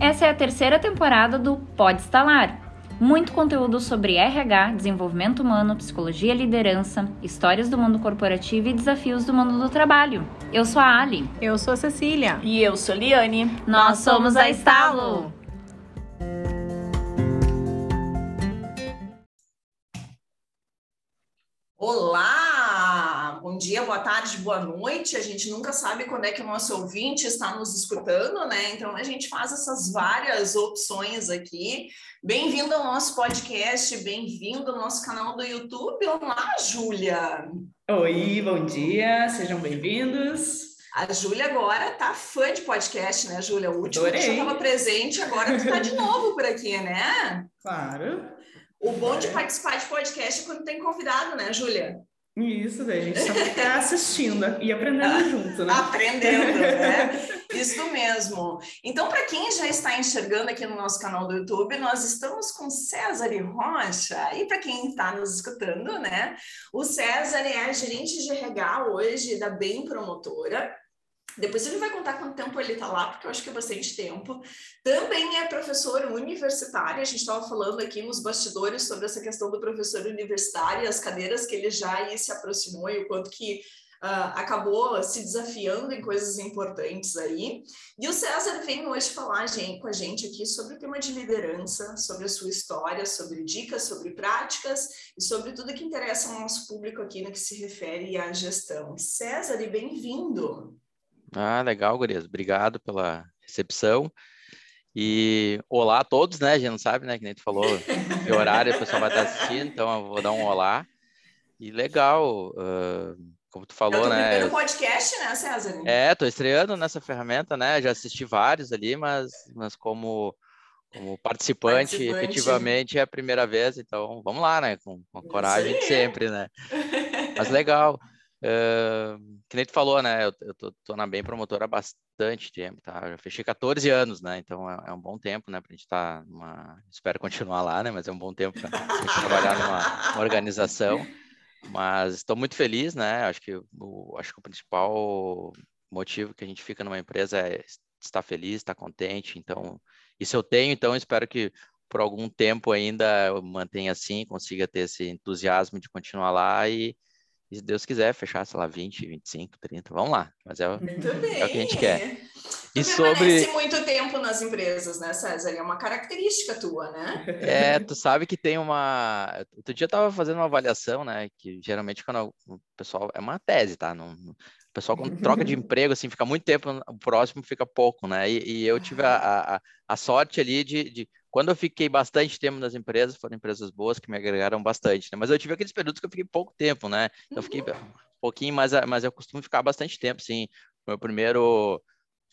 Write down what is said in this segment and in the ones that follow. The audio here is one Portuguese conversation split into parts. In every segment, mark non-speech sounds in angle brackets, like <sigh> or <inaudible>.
Essa é a terceira temporada do Pode Instalar. Muito conteúdo sobre RH, desenvolvimento humano, psicologia e liderança, histórias do mundo corporativo e desafios do mundo do trabalho. Eu sou a Ali. Eu sou a Cecília. E eu sou a Liane. Nós somos a Estalo. Olá! Bom dia, boa tarde, boa noite. A gente nunca sabe quando é que o nosso ouvinte está nos escutando, né? Então a gente faz essas várias opções aqui. Bem-vindo ao nosso podcast, bem-vindo ao nosso canal do YouTube. Olá, Júlia! Oi, bom dia, sejam bem-vindos. A Júlia agora tá fã de podcast, né, Júlia? O último Adorei. que estava presente, agora tu tá de novo por aqui, né? Claro. O bom de participar de podcast é quando tem convidado, né, Júlia? Isso, daí a gente só fica assistindo e aprendendo <laughs> junto, né? Aprendendo, né? <laughs> Isso mesmo. Então, para quem já está enxergando aqui no nosso canal do YouTube, nós estamos com César e Rocha. E para quem está nos escutando, né? O César é gerente de RH hoje da Bem Promotora. Depois ele vai contar quanto tempo ele está lá, porque eu acho que é bastante tempo. Também é professor universitário. A gente estava falando aqui nos bastidores sobre essa questão do professor universitário, as cadeiras que ele já se aproximou e o quanto que uh, acabou se desafiando em coisas importantes aí. E o César vem hoje falar gente, com a gente aqui sobre o tema de liderança, sobre a sua história, sobre dicas, sobre práticas e sobre tudo que interessa ao nosso público aqui no que se refere à gestão. César, e bem-vindo! Ah, legal, Gurias. Obrigado pela recepção. E olá a todos, né? A gente não sabe, né? Que nem tu falou, que horário o pessoal vai estar assistindo, então eu vou dar um olá. E legal, uh, como tu falou, é o né? primeiro podcast, né, César? É, tô estreando nessa ferramenta, né? Já assisti vários ali, mas, mas como, como participante, Participante. efetivamente é a primeira vez, então vamos lá, né? Com, com Isso coragem de sempre, né? <laughs> Mas legal. Uh, que nem tu falou, né? Eu, eu tô, tô na Bem Promotora há bastante tempo, tá? Eu fechei 14 anos, né? Então é, é um bom tempo, né? Pra gente estar numa. Espero continuar lá, né? Mas é um bom tempo para trabalhar numa, numa organização. Mas estou muito feliz, né? Acho que o, acho que o principal motivo que a gente fica numa empresa é estar feliz, estar contente. Então, isso eu tenho, então espero que por algum tempo ainda eu mantenha assim, consiga ter esse entusiasmo de continuar lá e, e se Deus quiser, fechar, sei lá, 20, 25, 30, vamos lá. Mas é, o- é o que a gente quer. Tu E sobre. permanece muito tempo nas empresas, né, César? É uma característica tua, né? É, tu sabe que tem uma. Outro dia eu tava fazendo uma avaliação, né? Que geralmente quando o pessoal. É uma tese, tá? Não- o pessoal, quando troca de <laughs> emprego, assim, fica muito tempo, o próximo fica pouco, né? E, e eu tive a, a, a sorte ali de, de. Quando eu fiquei bastante tempo nas empresas, foram empresas boas que me agregaram bastante, né? Mas eu tive aqueles períodos que eu fiquei pouco tempo, né? Então eu fiquei um pouquinho, mas, mas eu costumo ficar bastante tempo, sim. Meu primeiro.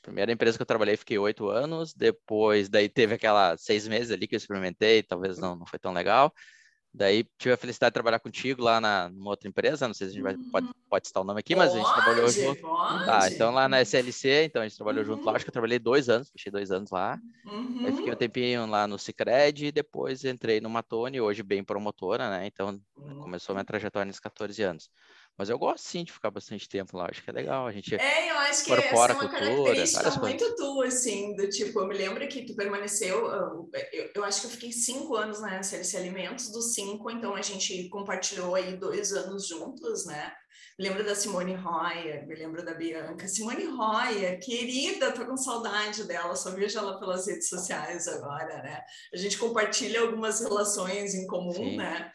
Primeira empresa que eu trabalhei, fiquei oito anos. Depois, daí teve aquela seis meses ali que eu experimentei, talvez não, não foi tão legal. Daí tive a felicidade de trabalhar contigo lá na numa outra empresa. Não sei se a gente vai, pode, pode citar o nome aqui, mas a gente trabalhou Pode, junto. Pode. Tá, então lá na SLC, então a gente trabalhou junto lá. Uhum. Acho que eu trabalhei dois anos, fechei dois anos lá. Aí fiquei um tempinho lá no Cicred e depois entrei no Matone, hoje bem promotora, né? Então Uhum. começou minha trajetória nesses 14 anos. Mas eu gosto sim de ficar bastante tempo lá, acho que é legal. A gente É, eu acho que essa é uma cultura, característica muito tua, assim, do tipo, eu me lembro que tu permaneceu, eu, eu, eu acho que eu fiquei cinco anos na SLC Alimentos, dos cinco, então a gente compartilhou aí dois anos juntos, né? Me lembro da Simone Royer, me lembro da Bianca. Simone Royer, querida, tô com saudade dela, só vejo ela pelas redes sociais agora, né? A gente compartilha algumas relações em comum, Sim. né?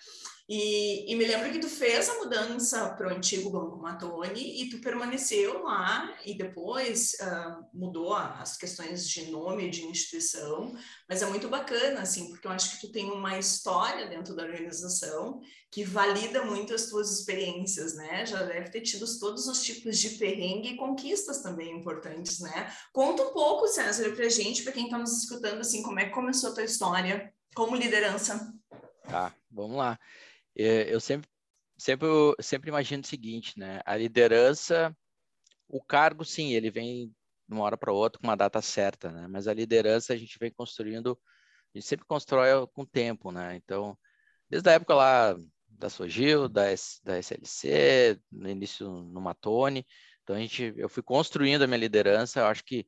E, e me lembro que tu fez a mudança para o antigo Banco Matone e tu permaneceu lá e depois ah, mudou as questões de nome de instituição, mas é muito bacana, assim, porque eu acho que tu tem uma história dentro da organização que valida muito as tuas experiências, né? Já deve ter tido todos os tipos de perrengue e conquistas também importantes, né? Conta um pouco, César, pra gente, para quem está nos escutando, assim, como é que começou a tua história como liderança. Tá, vamos lá. É, Eu sempre, sempre, sempre imagino o seguinte, né? A liderança, o cargo, sim, ele vem de uma hora para outra com uma data certa, né? Mas a liderança a gente vem construindo, a gente sempre constrói com o tempo, né? Então, desde a época lá da Sogil, da, da SLC, no início no Matone, então a gente, eu fui construindo a minha liderança, eu acho que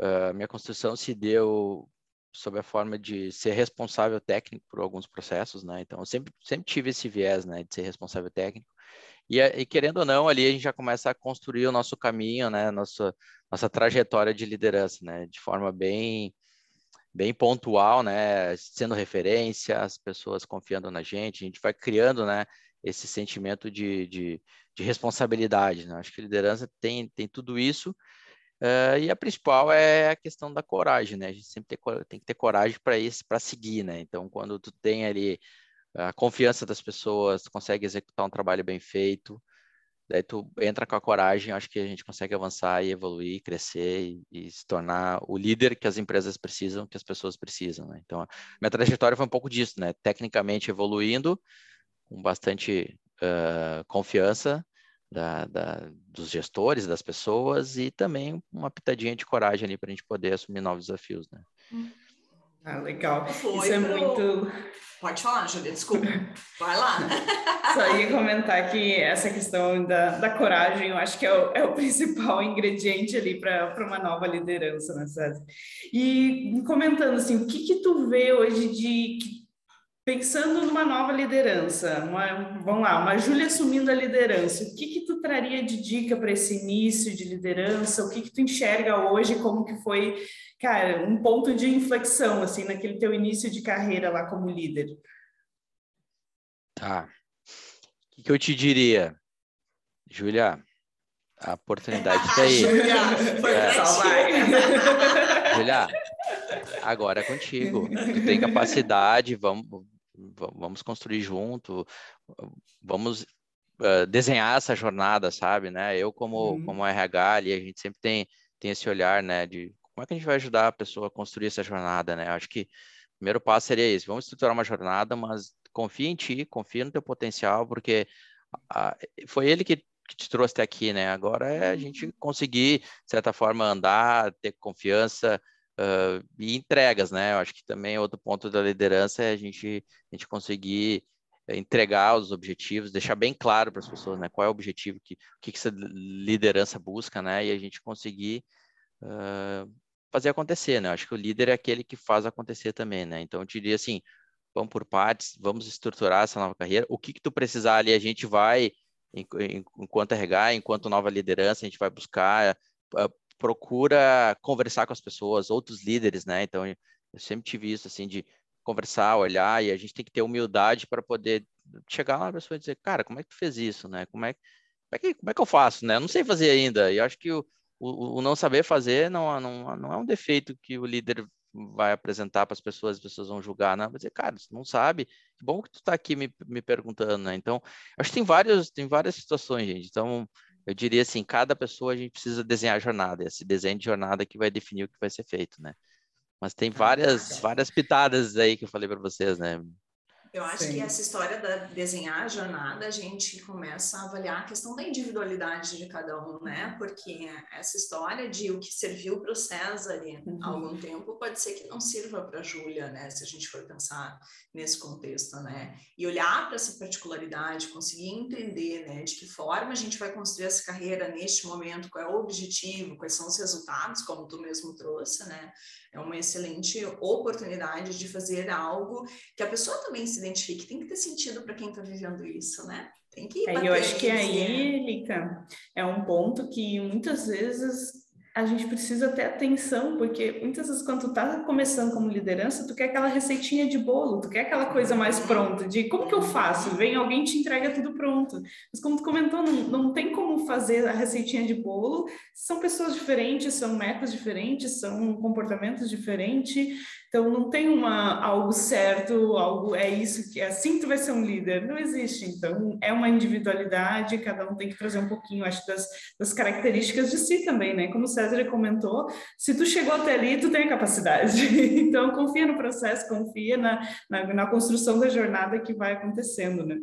a minha construção se deu sob a forma de ser responsável técnico por alguns processos, né? Então, eu sempre, sempre tive esse viés, né, de ser responsável técnico. E, e, querendo ou não, ali a gente já começa a construir o nosso caminho, né, nossa, nossa trajetória de liderança, né, de forma bem, bem pontual, né, sendo referência, as pessoas confiando na gente, a gente vai criando, né, esse sentimento de, de, de responsabilidade, né? Acho que liderança tem, tem tudo isso, Uh, e a principal é a questão da coragem, né? A gente sempre tem, tem que ter coragem para isso, para seguir, né? Então, quando tu tem ali a confiança das pessoas, tu consegue executar um trabalho bem feito, daí tu entra com a coragem, acho que a gente consegue avançar e evoluir, crescer e, e, se tornar o líder que as empresas precisam, que as pessoas precisam, né? Então, minha trajetória foi um pouco disso, né? Tecnicamente evoluindo, com bastante uh, confiança, da, da, dos gestores, das pessoas e também uma pitadinha de coragem ali para a gente poder assumir novos desafios, né? Ah, legal. Foi Isso é pro... muito. Pode falar, Júlia, desculpa. Vai lá. <laughs> Só ia comentar que essa questão da, da coragem, eu acho que é o, é o principal <laughs> ingrediente ali para uma nova liderança, né, César? E comentando assim, o que que tu vê hoje de Pensando numa nova liderança, uma, vamos lá, uma Júlia assumindo a liderança, o que que tu traria de dica para esse início de liderança? O que que tu enxerga hoje como que foi, cara, um ponto de inflexão, assim, naquele teu início de carreira lá como líder? Tá. O que, que eu te diria? Júlia, a oportunidade está aí. <laughs> Júlia, foi é. Júlia, agora é contigo. Tu tem capacidade, vamos, vamos construir junto, vamos uh, desenhar essa jornada, sabe, né? Eu como uhum. como RH ali, a gente sempre tem tem esse olhar, né, de como é que a gente vai ajudar a pessoa a construir essa jornada, né? Acho que o primeiro passo seria esse, vamos estruturar uma jornada, mas confia em ti, confia no teu potencial, porque a, foi ele que que te trouxe até aqui, né? Agora é a gente uhum. conseguir, de certa forma, andar, ter confiança, Uh, e entregas, né? Eu acho que também outro ponto da liderança é a gente, a gente conseguir entregar os objetivos, deixar bem claro para as pessoas, né? Qual é o objetivo, que, o que, que essa liderança busca, né? E a gente conseguir uh, fazer acontecer, né? Eu acho que o líder é aquele que faz acontecer também, né? Então, eu diria assim, vamos por partes, vamos estruturar essa nova carreira. O que que tu precisar ali, a gente vai, enquanto RH, enquanto nova liderança, a gente vai buscar uh, procura conversar com as pessoas, outros líderes, né? Então, eu sempre tive isso, assim, de conversar, olhar, e a gente tem que ter humildade para poder chegar lá na pessoa e dizer, cara, como é que tu fez isso, né? Como é, como é, que, como é que eu faço, né? Eu não sei fazer ainda, e acho que o, o, o não saber fazer não, não, não é um defeito que o líder vai apresentar para as pessoas, as pessoas vão julgar, não, vai dizer, cara, você não sabe, que bom que tu está aqui me, me perguntando, né? Então, acho que tem vários, tem várias situações, gente, então eu diria assim, cada pessoa a gente precisa desenhar a jornada, esse desenho de jornada que vai definir o que vai ser feito, né? Mas tem várias, várias pitadas aí que eu falei para vocês, né? Eu acho Sim. que essa história da desenhar a jornada, a gente começa a avaliar a questão da individualidade de cada um, né? Uhum. Porque essa história de o que serviu para o César uhum. há algum tempo pode ser que não sirva para a Júlia, né? Se a gente for pensar nesse contexto, né? E olhar para essa particularidade, conseguir entender, né? De que forma a gente vai construir essa carreira neste momento, qual é o objetivo, quais são os resultados, como tu mesmo trouxe, né? É uma excelente oportunidade de fazer algo que a pessoa também se identifique. Tem que ter sentido para quem está vivendo isso, né? Tem que. É, eu acho que aí, Lica, é um ponto que muitas vezes a gente precisa ter atenção, porque muitas vezes quando tu tá começando como liderança, tu quer aquela receitinha de bolo, tu quer aquela coisa mais pronta, de como que eu faço? Vem alguém te entrega tudo pronto. Mas como tu comentou, não, não tem como fazer a receitinha de bolo, são pessoas diferentes, são metas diferentes, são comportamentos diferentes, então não tem uma algo certo, algo é isso que é assim que tu vai ser um líder, não existe. Então é uma individualidade, cada um tem que trazer um pouquinho, acho, das, das características de si também, né? Como o César comentou, se tu chegou até ali, tu tem a capacidade. <laughs> então confia no processo, confia na, na, na construção da jornada que vai acontecendo, né?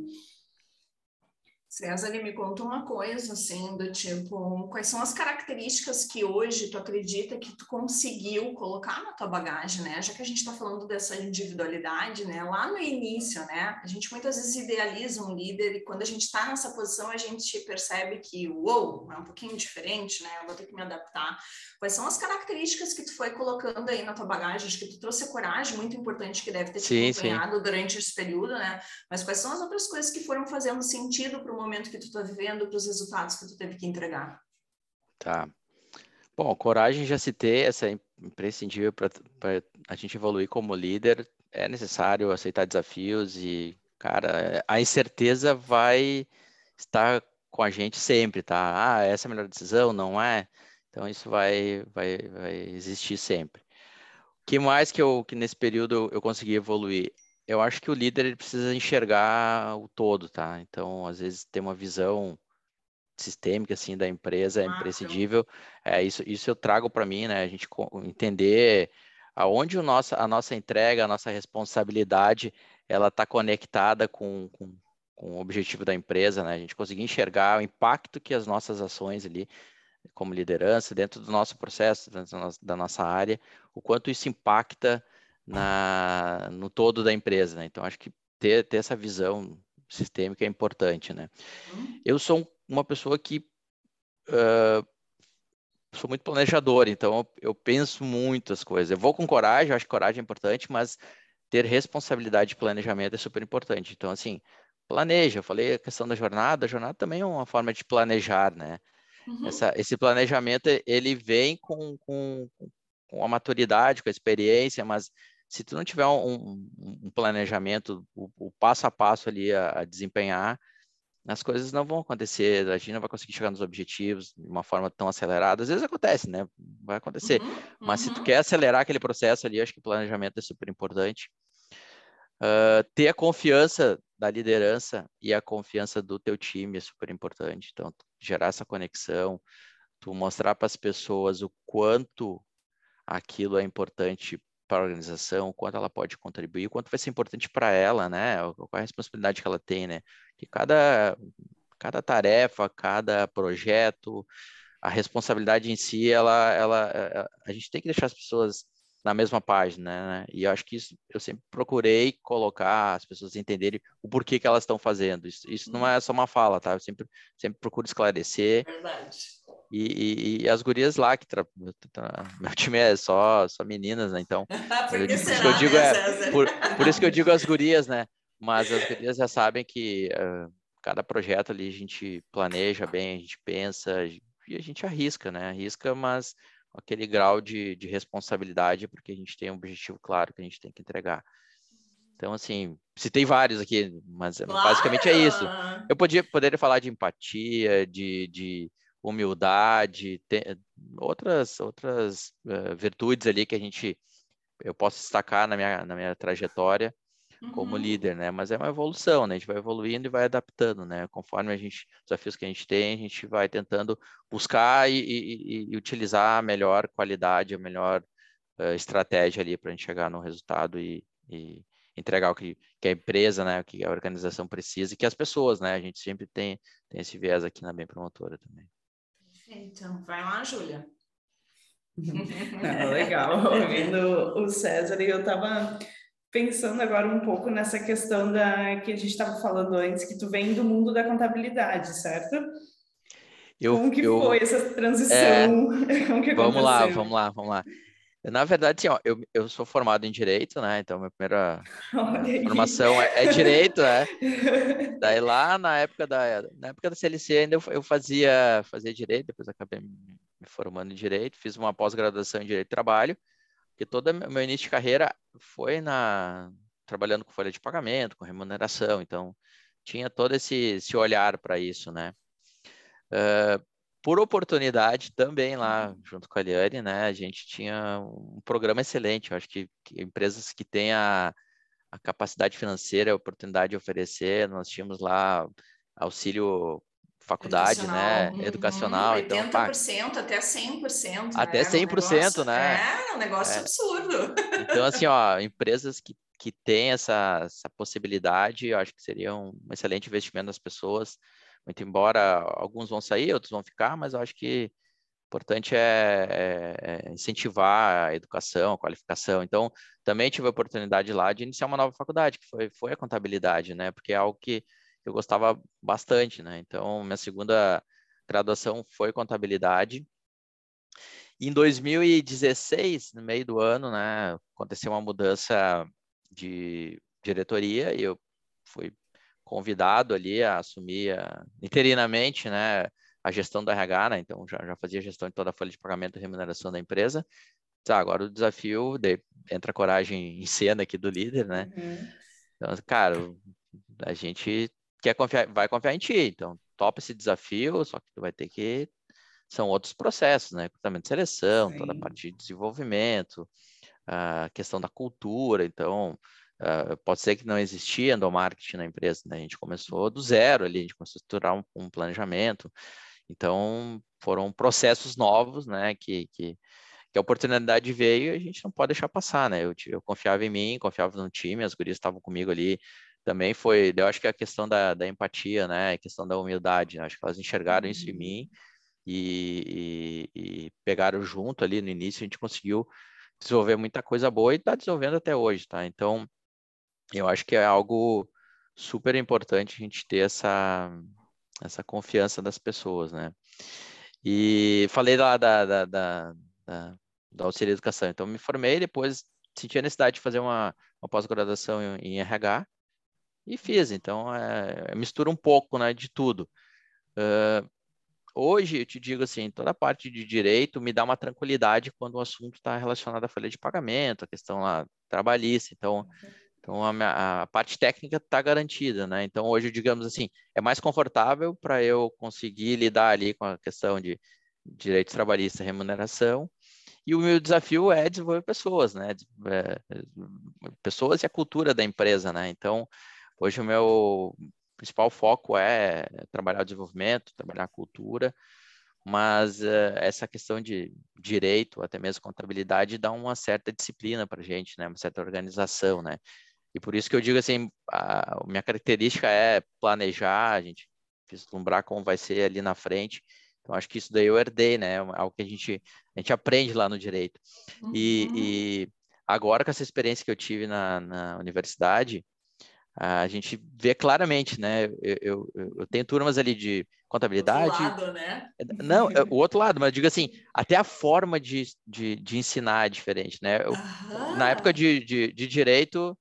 César, me conta uma coisa, assim, do tipo, quais são as características que hoje tu acredita que tu conseguiu colocar na tua bagagem, né? Já que a gente está falando dessa individualidade, né? Lá no início, né? A gente muitas vezes idealiza um líder e quando a gente está nessa posição, a gente percebe que, uou, é um pouquinho diferente, né? Eu vou ter que me adaptar. Quais são as características que tu foi colocando aí na tua bagagem? Acho que tu trouxe a coragem, muito importante, que deve ter te sim, acompanhado sim. durante esse período, né? Mas quais são as outras coisas que foram fazendo sentido para o momento que tu está vivendo, para os resultados que tu teve que entregar. Tá. Bom, coragem já citei, essa é imprescindível para a gente evoluir como líder. É necessário aceitar desafios e, cara, a incerteza vai estar com a gente sempre, tá? Ah, essa é a melhor decisão, não é? Então isso vai, vai, vai existir sempre. O que mais que eu que nesse período eu consegui evoluir? Eu acho que o líder ele precisa enxergar o todo, tá? Então, às vezes, ter uma visão sistêmica assim da empresa é imprescindível. É isso, isso eu trago para mim, né? A gente entender aonde o nosso, a nossa entrega, a nossa responsabilidade, ela está conectada com, com, com, o objetivo da empresa, né? A gente conseguir enxergar o impacto que as nossas ações ali, como liderança, dentro do nosso processo, dentro da nossa área, o quanto isso impacta na, no todo da empresa. Né? Então, acho que ter, ter essa visão sistêmica é importante. Né? Uhum. Eu sou uma pessoa que uh, sou muito planejador, então eu, eu, penso muito as coisas. Eu vou com coragem, acho que coragem é importante, mas ter responsabilidade de planejamento é super importante. Então, assim, planeja. Eu falei a questão da jornada, a jornada também é uma forma de planejar, né? Uhum. Essa, esse planejamento, ele vem com, com, com a maturidade, com a experiência, mas se tu não tiver um, um planejamento, o, o, passo a passo ali a, a, desempenhar, as coisas não vão acontecer, a gente não vai conseguir chegar nos objetivos de uma forma tão acelerada. Às vezes acontece, né? Vai acontecer. Uhum, mas uhum. se tu uhum. quer acelerar aquele processo ali, acho que o planejamento é super importante. Uh, ter a confiança da liderança e a confiança do teu time é super importante. Então, gerar essa conexão, tu mostrar para as pessoas o quanto aquilo é importante para a organização, o quanto ela pode contribuir, o quanto vai ser importante para ela, né? Qual é a responsabilidade que ela tem, né? Que cada, cada tarefa, cada projeto, a responsabilidade em si, ela, ela, eh, a gente tem que deixar as pessoas na mesma página, né? E eu acho que isso eu sempre procurei colocar as pessoas entenderem o porquê que elas estão fazendo. Isso, isso não uhum. é só uma fala, tá? Eu sempre, sempre procuro esclarecer. Verdade. E, e, e, as gurias lá, que tra... meu <laughs> time é só, só meninas, né? Então, <laughs> por, eu, será, isso eu digo é, por, por, isso que eu digo as <laughs> gurias, né? Mas as gurias já sabem que uh, cada projeto ali a gente planeja bem, a gente pensa e a gente arrisca, né? Arrisca, mas com aquele grau de, de responsabilidade, porque a gente tem um objetivo claro que a gente tem que entregar. Então, assim, citei vários aqui, mas claro. basicamente é isso. Eu podia, poderia falar de empatia, de, de humildade, tem, outras, outras uh, virtudes ali que a gente, eu posso destacar na minha, na minha trajetória uhum. como líder, né? Mas é uma evolução, né? A gente vai evoluindo e vai adaptando, né? Conforme a gente, os desafios que a gente tem, a gente vai tentando buscar e, e, e utilizar a melhor qualidade, a melhor uh, estratégia ali para a gente chegar no resultado e, e entregar o que, que, a empresa, né, o que a organização precisa e que as pessoas, né, a gente sempre tem, tem esse viés aqui na Bem Promotora também. Então, vai lá, Júlia. <laughs> legal, ouvindo o César, e eu estava pensando agora um pouco nessa questão da que a gente estava falando antes, que tu vem do mundo da contabilidade, certo? Eu, Como que eu, foi essa transição? É, <laughs> Como que vamos lá, vamos lá, vamos lá. Na verdade, assim, ó, eu, eu sou formado em Direito, né? Então, minha primeira <laughs> formação é, é, Direito, né? <laughs> Daí lá na época da, na época da CLC ainda eu, eu fazia, fazia Direito, depois acabei me formando em Direito, fiz uma pós-graduação em Direito de Trabalho, que todo meu início de carreira foi na trabalhando com folha de pagamento, com remuneração, então tinha todo esse, esse olhar para isso, né? Uh, por oportunidade também lá uhum. junto com a Liane, né? A gente tinha um programa excelente. Eu acho que, que empresas que têm a, a, capacidade financeira, a oportunidade de oferecer, nós tínhamos lá auxílio faculdade, né? Uhum. Educacional. 80% então, pá, até 100%. Até 100%, né? Um negócio, né? É, um negócio é. absurdo. Então, assim, ó, <laughs> empresas que, que têm essa, essa possibilidade, eu acho que seria um excelente investimento nas pessoas muito embora alguns vão sair, outros vão ficar, mas eu acho que importante é, é, é, incentivar a educação, a qualificação. Então, também tive a oportunidade lá de iniciar uma nova faculdade, que foi, foi a contabilidade, né? Porque é algo que eu gostava bastante, né? Então, minha segunda graduação foi contabilidade. Em 2016, no meio do ano, né, aconteceu uma mudança de diretoria e eu fui convidado ali a assumir a, interinamente, né, a gestão do RH, né? Então já, já fazia gestão de toda a folha de pagamento e remuneração da empresa. Tá, agora o desafio de, entra a coragem em cena aqui do líder, né? Uhum. Então, cara, a gente quer confiar, vai confiar em ti, então topa esse desafio, só que tu vai ter que são outros processos, né? Recrutamento de seleção, Sim. toda a parte de desenvolvimento, a questão da cultura, então Uh, pode ser que não existia endomarketing na empresa, né? A gente começou do zero ali, a gente começou a estruturar um, um planejamento. Então, foram processos novos, né? Que, que, que, a oportunidade veio e a gente não pode deixar passar, né? Eu, eu confiava em mim, confiava no time, as gurias estavam comigo ali. Também foi, eu acho que a questão da, da empatia, né? A questão da humildade, né? acho que elas enxergaram isso em mim uhum. e, e, e pegaram junto ali no início, a gente conseguiu desenvolver muita coisa boa e está desenvolvendo até hoje, tá? Então, eu acho que é algo super importante a gente ter essa, essa confiança das pessoas, né? E falei lá da, da, da, da, da auxílio educação, então me formei, depois senti a necessidade de fazer uma, uma pós-graduação em, em, RH e fiz, então é, mistura um pouco né, de tudo. Uh, hoje eu te digo assim, toda a parte de direito me dá uma tranquilidade quando o assunto está relacionado à folha de pagamento, a questão lá trabalhista, então então, a, a parte técnica está garantida, né? Então, hoje, digamos assim, é mais confortável para eu conseguir lidar ali com a questão de direitos trabalhistas, remuneração, e o meu desafio é desenvolver pessoas, né? É, pessoas e a cultura da empresa, né? Então, hoje o meu principal foco é trabalhar o desenvolvimento, trabalhar a cultura, mas uh, essa questão de direito, até mesmo contabilidade, dá uma certa disciplina para a gente, né? Uma certa organização, né? E por isso que eu digo assim, a minha característica é planejar, a gente vislumbrar como vai ser ali na frente. Então, acho que isso daí eu herdei, né? É algo que a gente, a gente aprende lá no direito. Uhum. E, e, agora, com essa experiência que eu tive na, na universidade, a gente vê claramente, né? Eu, eu, eu tenho turmas ali de contabilidade. Outro lado, né? Não, é o outro lado, mas eu digo assim, até a forma de, de, de ensinar é diferente, né? Eu. Na época de, de, de direito,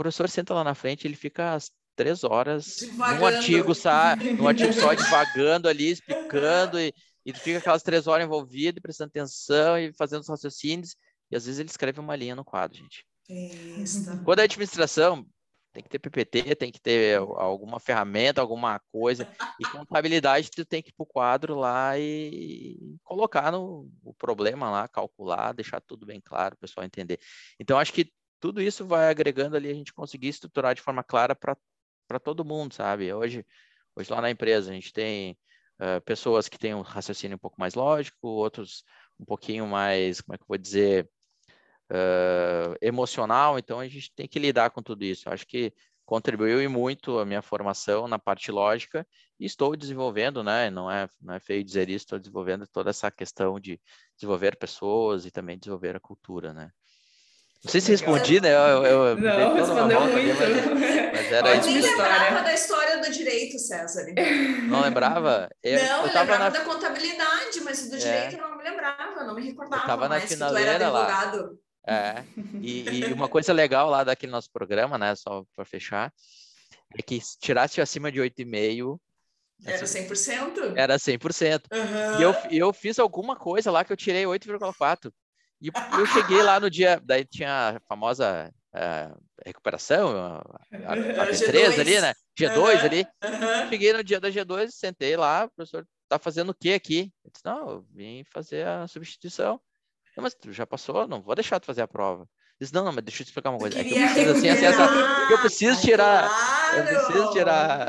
professor senta lá na frente, ele fica as três horas Devagando. num artigo, sabe? Num artigo só <laughs> devagando ali, explicando, e, e fica aquelas três horas envolvido, prestando atenção e fazendo os raciocínios, e às vezes ele escreve uma linha no quadro, gente. Isso. Quando é administração, tem que ter PPT, tem que ter alguma ferramenta, alguma coisa. E contabilidade, tu tem que ir para o quadro lá e colocar no, o problema lá, calcular, deixar tudo bem claro, o pessoal entender. Então, acho que tudo isso vai agregando ali a gente conseguir estruturar de forma clara para todo mundo, sabe? Hoje, hoje lá na empresa a gente tem uh, pessoas que têm um raciocínio um pouco mais lógico, outros um pouquinho mais, como é que eu vou dizer, uh, emocional, então a gente tem que lidar com tudo isso. Acho que contribuiu muito a minha formação na parte lógica e estou desenvolvendo, né? Não é, não é feio dizer isso, estou desenvolvendo toda essa questão de desenvolver pessoas e também desenvolver a cultura, né? Não sei se respondi, né? Eu, eu não, respondeu muito. mas, mas era eu nem lembrava da história do direito, César. Não lembrava? Eu, não, eu, eu lembrava na... da contabilidade, mas do é. direito é. eu não me lembrava, não me recordava. Eu tava na finaleira lá. É, e, e, uma coisa legal lá daquele nosso programa, né, só para fechar, é que se tirasse acima de 8,5... Era 100%? Era 100%. Uhum. E eu, eu fiz alguma coisa lá que eu tirei 8,4%. E eu cheguei lá no dia, daí tinha a famosa uh, recuperação, a, a, <laughs> a G3 ali, né? G2 uhum, ali. Uhum. Cheguei no dia da G2, sentei lá, o professor tá fazendo o que aqui? Eu disse, não, eu vim fazer a substituição. mas tu já passou, não vou deixar tu fazer a prova. Disse, não, não, mas deixa eu te explicar uma coisa. É que eu preciso, assim, assim, essa, eu preciso tirar, claro. eu preciso tirar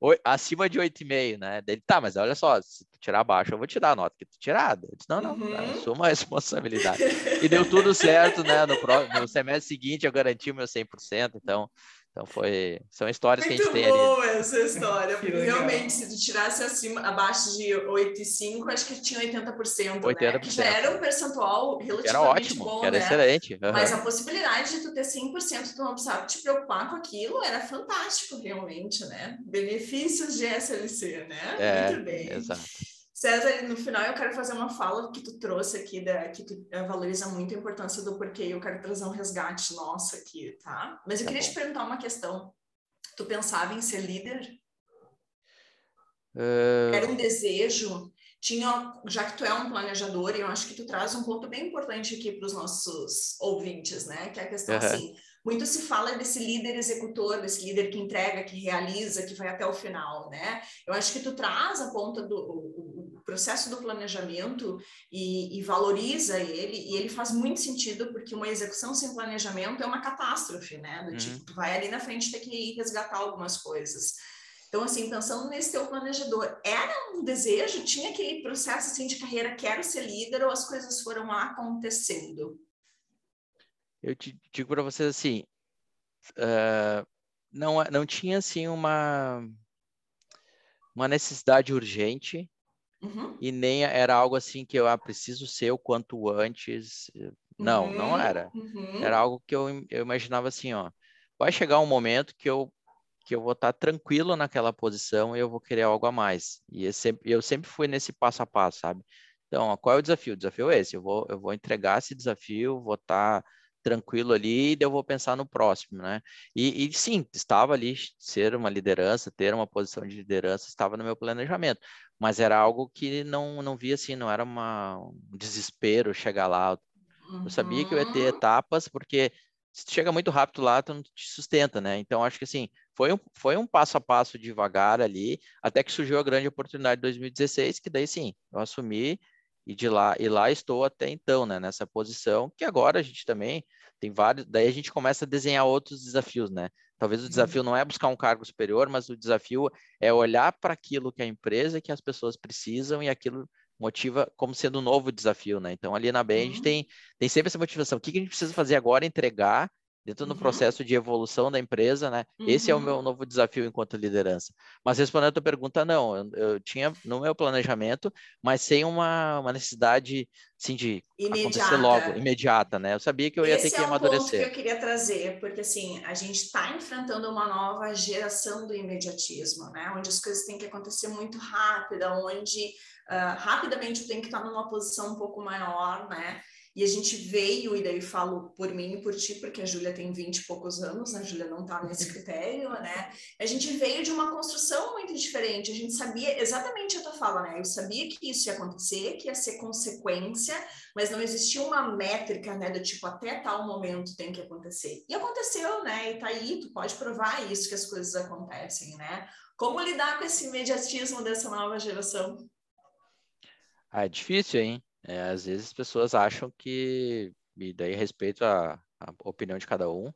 uh, acima de 8,5, né? Dele, tá, mas olha só, se tu tirar abaixo, eu vou te dar a nota que tu tirar. Eu disse, não, não, uhum. assuma a responsabilidade. E deu tudo certo, né? No, no semestre seguinte eu garanti o meu 100%, então, Então foi, são histórias Muito que a gente tem boa ali. essa história, porque realmente se tu tirasse acima, abaixo de 8,5, acho que tinha 80%, 80%. né? Que já era um percentual relativamente era ótimo, bom, era né? excelente. Uhum. Mas a possibilidade de tu ter 100% tu não precisava te preocupar com aquilo era fantástico, realmente, né? Benefícios de SLC, né? É, Muito bem. Exato. César, no final eu quero fazer uma fala que tu trouxe aqui, da, que tu uh, valoriza muito a importância do porquê, eu quero trazer um resgate nosso aqui, tá? Mas eu Tá queria bom. te perguntar uma questão. Tu pensava em ser líder? Uh, Era um desejo? Tinha, já que tu é um planejador, e eu acho que tu traz um ponto bem importante aqui para os nossos ouvintes, né? Que é a questão Uhum. assim, muito se fala desse líder executor, desse líder que entrega, que realiza, que vai até o final, né? Eu acho que tu traz a ponta do processo do planejamento e, e, valoriza ele, e ele faz muito sentido, porque uma execução sem planejamento é uma catástrofe, né? Do Uhum. tipo, tu vai ali na frente ter que ir resgatar algumas coisas. Então, assim, pensando nesse teu planejador, era um desejo? Tinha aquele processo, assim, de carreira, quero ser líder, ou as coisas foram acontecendo? eu te digo para vocês assim, uh, não, não tinha assim uma, uma necessidade urgente Uhum. e nem era algo assim que eu ah, preciso ser o quanto antes. Não, uhum. não era. Uhum. Era algo que eu, eu imaginava assim, ó, vai chegar um momento que eu que eu vou estar tranquilo naquela posição e eu vou querer algo a mais. E eu sempre, eu sempre fui nesse passo a passo, sabe? Então, ó, qual é o desafio? O desafio é esse. Eu vou, eu vou entregar esse desafio, vou estar tranquilo ali e eu vou pensar no próximo, né? E, e, sim, estava ali ser uma liderança, ter uma posição de liderança, estava no meu planejamento, mas era algo que não não via assim, não era uma, um desespero chegar lá. Eu sabia que eu ia ter Uhum. etapas, porque se tu chega muito rápido lá, tu não te sustenta, né? Então acho que assim, foi um, foi um passo a passo devagar ali, até que surgiu a grande oportunidade de 2016, que daí sim, eu assumi e de lá e lá estou até então, né, nessa posição, que agora a gente também tem vários, daí a gente começa a desenhar outros desafios, né? Talvez o desafio não é buscar um cargo superior, mas o desafio é olhar para aquilo que a empresa, que as pessoas precisam e aquilo motiva como sendo um novo desafio, né? Então ali na BEM a gente Uhum. tem, tem sempre essa motivação. O que, que a gente precisa fazer agora? Entregar dentro do Uhum. processo de evolução da empresa, né? Esse é o Uhum. meu novo desafio enquanto liderança. Mas respondendo a tua pergunta, não, eu, eu tinha no meu planejamento, mas sem uma, uma necessidade, assim, de acontecer logo, Imediata. imediata, né? Eu sabia que eu ia Esse ter que é um ponto que amadurecer. eu queria trazer, porque assim, a gente está enfrentando uma nova geração do imediatismo, né? Onde as coisas têm que acontecer muito rápida, onde ah, rapidamente eu tenho que estar numa posição um pouco maior, né? E a gente veio, e daí falo por mim e por ti, porque a Júlia tem 20 e poucos anos, a Júlia não está nesse <laughs> critério, né? A gente veio de uma construção muito diferente, a gente sabia exatamente a tua fala, né? Eu sabia que isso ia acontecer, que ia ser consequência, mas não existia uma métrica, né, do tipo, até tal momento tem que acontecer. E aconteceu, né? E tá aí, tu pode provar isso, que as coisas acontecem, né? Como lidar com esse imediatismo dessa nova geração? Ah, é difícil, hein? É, às vezes as pessoas acham que, e daí respeito a, a opinião de cada um,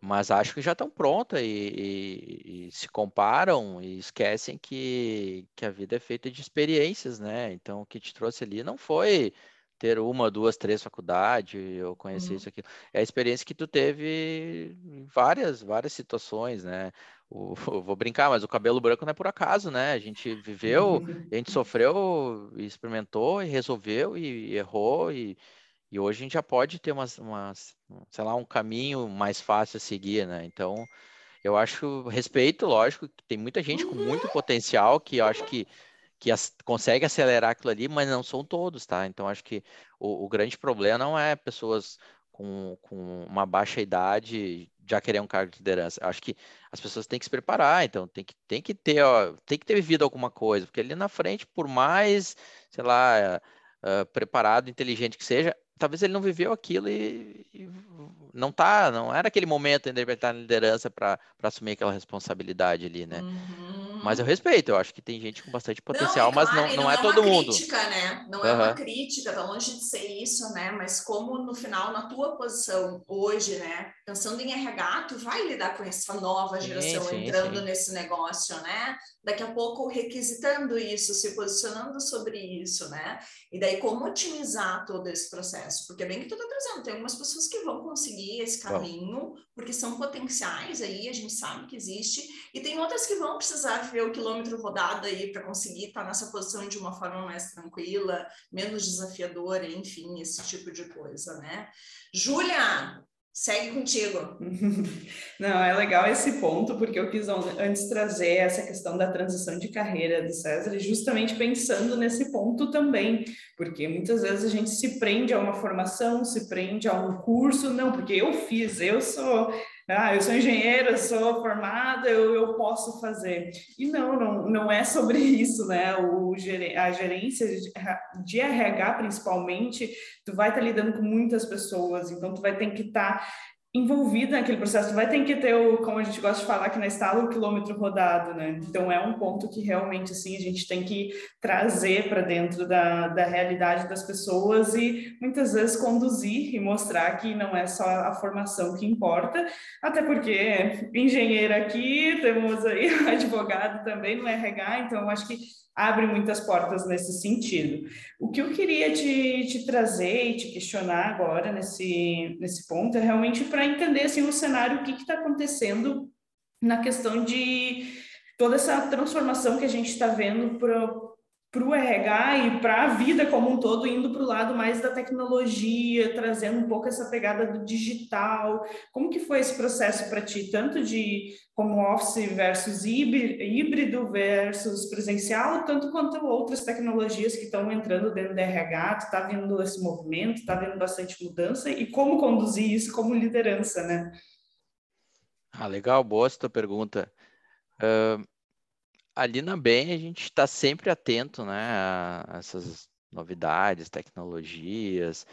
mas acham que já estão prontas e, e- e se comparam e esquecem que, que a vida é feita de experiências, né? Então, o que te trouxe ali não foi ter uma, duas, três faculdades ou conhecer Uhum. isso aqui. É a experiência que tu teve em várias, várias situações, né? O, eu <laughs> vou brincar, mas o cabelo branco não é por acaso, né? A gente viveu <laughs> a gente sofreu, e experimentou e resolveu e errou e, e hoje a gente já pode ter umas, umas, sei lá, um caminho mais fácil a seguir, né? Então, eu acho respeito, lógico, que tem muita gente com muito potencial que eu acho que que as- consegue acelerar aquilo ali, mas não são todos, tá? Então, acho que o, o grande problema não é pessoas com, com uma baixa idade já querer um cargo de liderança. Acho que as pessoas têm que se preparar, então tem que, tem que ter, ó, tem que ter vivido alguma coisa, porque ali na frente, por mais, sei lá, eh, preparado, inteligente que seja, talvez ele não viveu aquilo e, e não tá, não era aquele momento ainda de estar na liderança para assumir aquela responsabilidade ali, né? Uhum. Mas eu respeito, eu acho que tem gente com bastante potencial, não, é claro, mas não, não, não, é, é todo mundo. Crítica, né? Não uhum. é uma crítica, tá longe de ser isso, né? Mas como no final, na tua posição hoje, né? Pensando em RH, tu vai lidar com essa nova geração sim, sim, entrando sim. nesse negócio, né? Daqui a pouco requisitando isso, se posicionando sobre isso, né? E daí como otimizar todo esse processo? Porque é bem que tu tá trazendo, tem algumas pessoas que vão conseguir esse caminho, Bom. porque são potenciais aí, a gente sabe que existe, e tem outras que vão precisar ver o quilômetro rodado aí para conseguir estar tá nessa posição de uma forma mais tranquila, menos desafiadora, enfim, esse tipo de coisa, né? Júlia, Segue contigo. <laughs> Não, é legal esse ponto, porque eu quis antes trazer essa questão da transição de carreira do César, justamente pensando nesse ponto também, porque muitas vezes a gente se prende a uma formação, se prende a um curso, não, porque eu fiz, eu sou ah, eu sou engenheira, eu sou formada, eu, eu posso fazer. E não, não, não é sobre isso, né? O, a gerência de RH, principalmente, tu vai estar lidando com muitas pessoas, então tu vai ter que estar envolvida naquele processo, vai ter que ter o, como a gente gosta de falar aqui na estala, o quilômetro rodado, né? Então é um ponto que realmente assim a gente tem que trazer para dentro da, da realidade das pessoas e muitas vezes conduzir e mostrar que não é só a formação que importa, até porque engenheiro aqui, temos aí <laughs> advogado também no RH, então acho que abre muitas portas nesse sentido. O que eu queria te, te trazer e te questionar agora nesse, nesse ponto é realmente para entender assim, o cenário, o que está acontecendo na questão de toda essa transformação que a gente está vendo para o RH e para a vida como um todo, indo para o lado mais da tecnologia, trazendo um pouco essa pegada do digital. Como que foi esse processo para ti, tanto de como office versus híbrido versus presencial, tanto quanto outras tecnologias que estão entrando dentro do RH, está vendo esse movimento, está vendo bastante mudança, e como conduzir isso como liderança, né? Ah, legal, boa essa tua pergunta. Uh, ali na BEM a gente está sempre atento né, a essas novidades, tecnologias.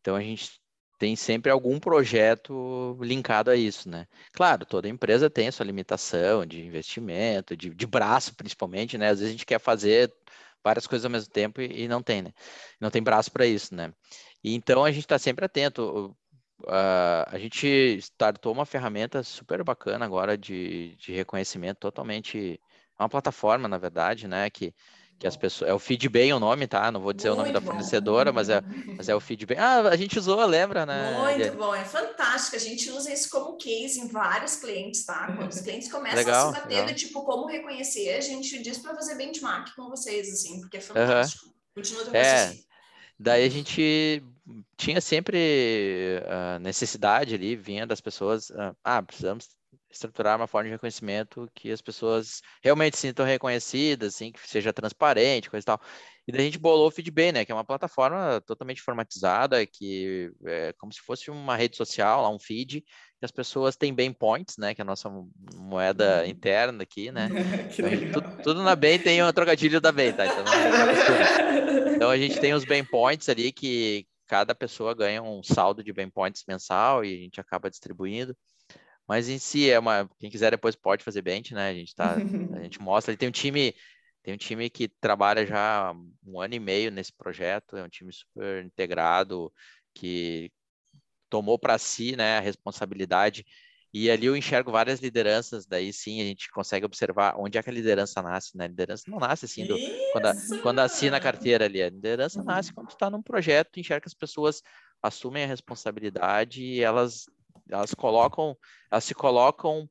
Então a gente tem sempre algum projeto linkado a isso, né? Claro, toda empresa tem sua limitação de investimento, de, de braço principalmente, né? Às vezes a gente quer fazer várias coisas ao mesmo tempo e, e não tem, né? Não tem braço para isso, né? E então a gente está sempre atento. Uh, a gente startou uma ferramenta super bacana agora de, de reconhecimento totalmente uma plataforma, na verdade, né? Que, que as pessoas. É o Feedbay o nome, tá? Não vou dizer Muito o nome da fornecedora, mas é, mas é o Feedbay. Ah, a gente usou, lembra, né? Muito bom, é fantástico. A gente usa isso como case em vários clientes, tá? Quando os clientes começam legal, a se bater do tipo como reconhecer, a gente diz para fazer benchmark com vocês, assim, porque é fantástico. Uhum. Continua teu é. Daí a gente tinha sempre a necessidade ali, vinha das pessoas, ah, precisamos estruturar uma forma de reconhecimento que as pessoas realmente sintam reconhecidas, assim, que seja transparente, coisa e tal. E daí a gente bolou o Feedback, né, que é uma plataforma totalmente formatizada, que é como se fosse uma rede social, lá um feed, que as pessoas têm bem points, né, que é a nossa moeda uhum. interna aqui, né. <laughs> Então, tudo, tudo, na bem tem um trocadilho da bem, tá? Então, então a gente tem os bem points ali que cada pessoa ganha um saldo de bem points mensal e a gente acaba distribuindo. Mas em si é uma. Quem quiser depois pode fazer bench, né? A gente tá. a <laughs> gente mostra. Ele tem um time. Tem um time que trabalha já um ano e meio nesse projeto, é um time super integrado, que tomou para si né, a responsabilidade. E ali eu enxergo várias lideranças, daí sim a gente consegue observar onde é que a liderança nasce, né? A liderança não nasce assim, do, quando, quando assina a carteira ali. A liderança nasce quando está num projeto, enxerga que as pessoas assumem a responsabilidade e elas elas colocam, elas se colocam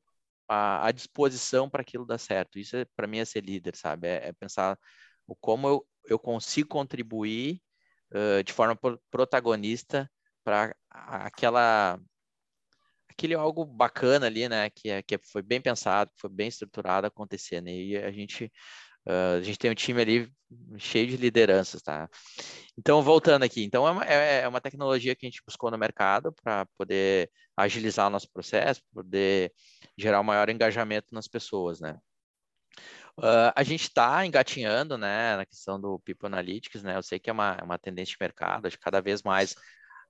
à, à disposição para aquilo dar certo. Isso é, para mim é ser líder, sabe? É, é pensar o como eu, eu consigo contribuir uh, de forma pro, protagonista para aquela aquele algo bacana ali, né? Que, é, que foi bem pensado, que foi bem estruturado acontecer, né? E a gente Uh, a gente tem um time ali cheio de lideranças, tá? Então, voltando aqui, então é uma, é, é uma tecnologia que a gente buscou no mercado para poder agilizar o nosso processo, poder gerar um maior engajamento nas pessoas, né? Uh, a gente está engatinhando, né, na questão do People Analytics, né? Eu sei que é uma, é uma tendência de mercado, acho que cada vez mais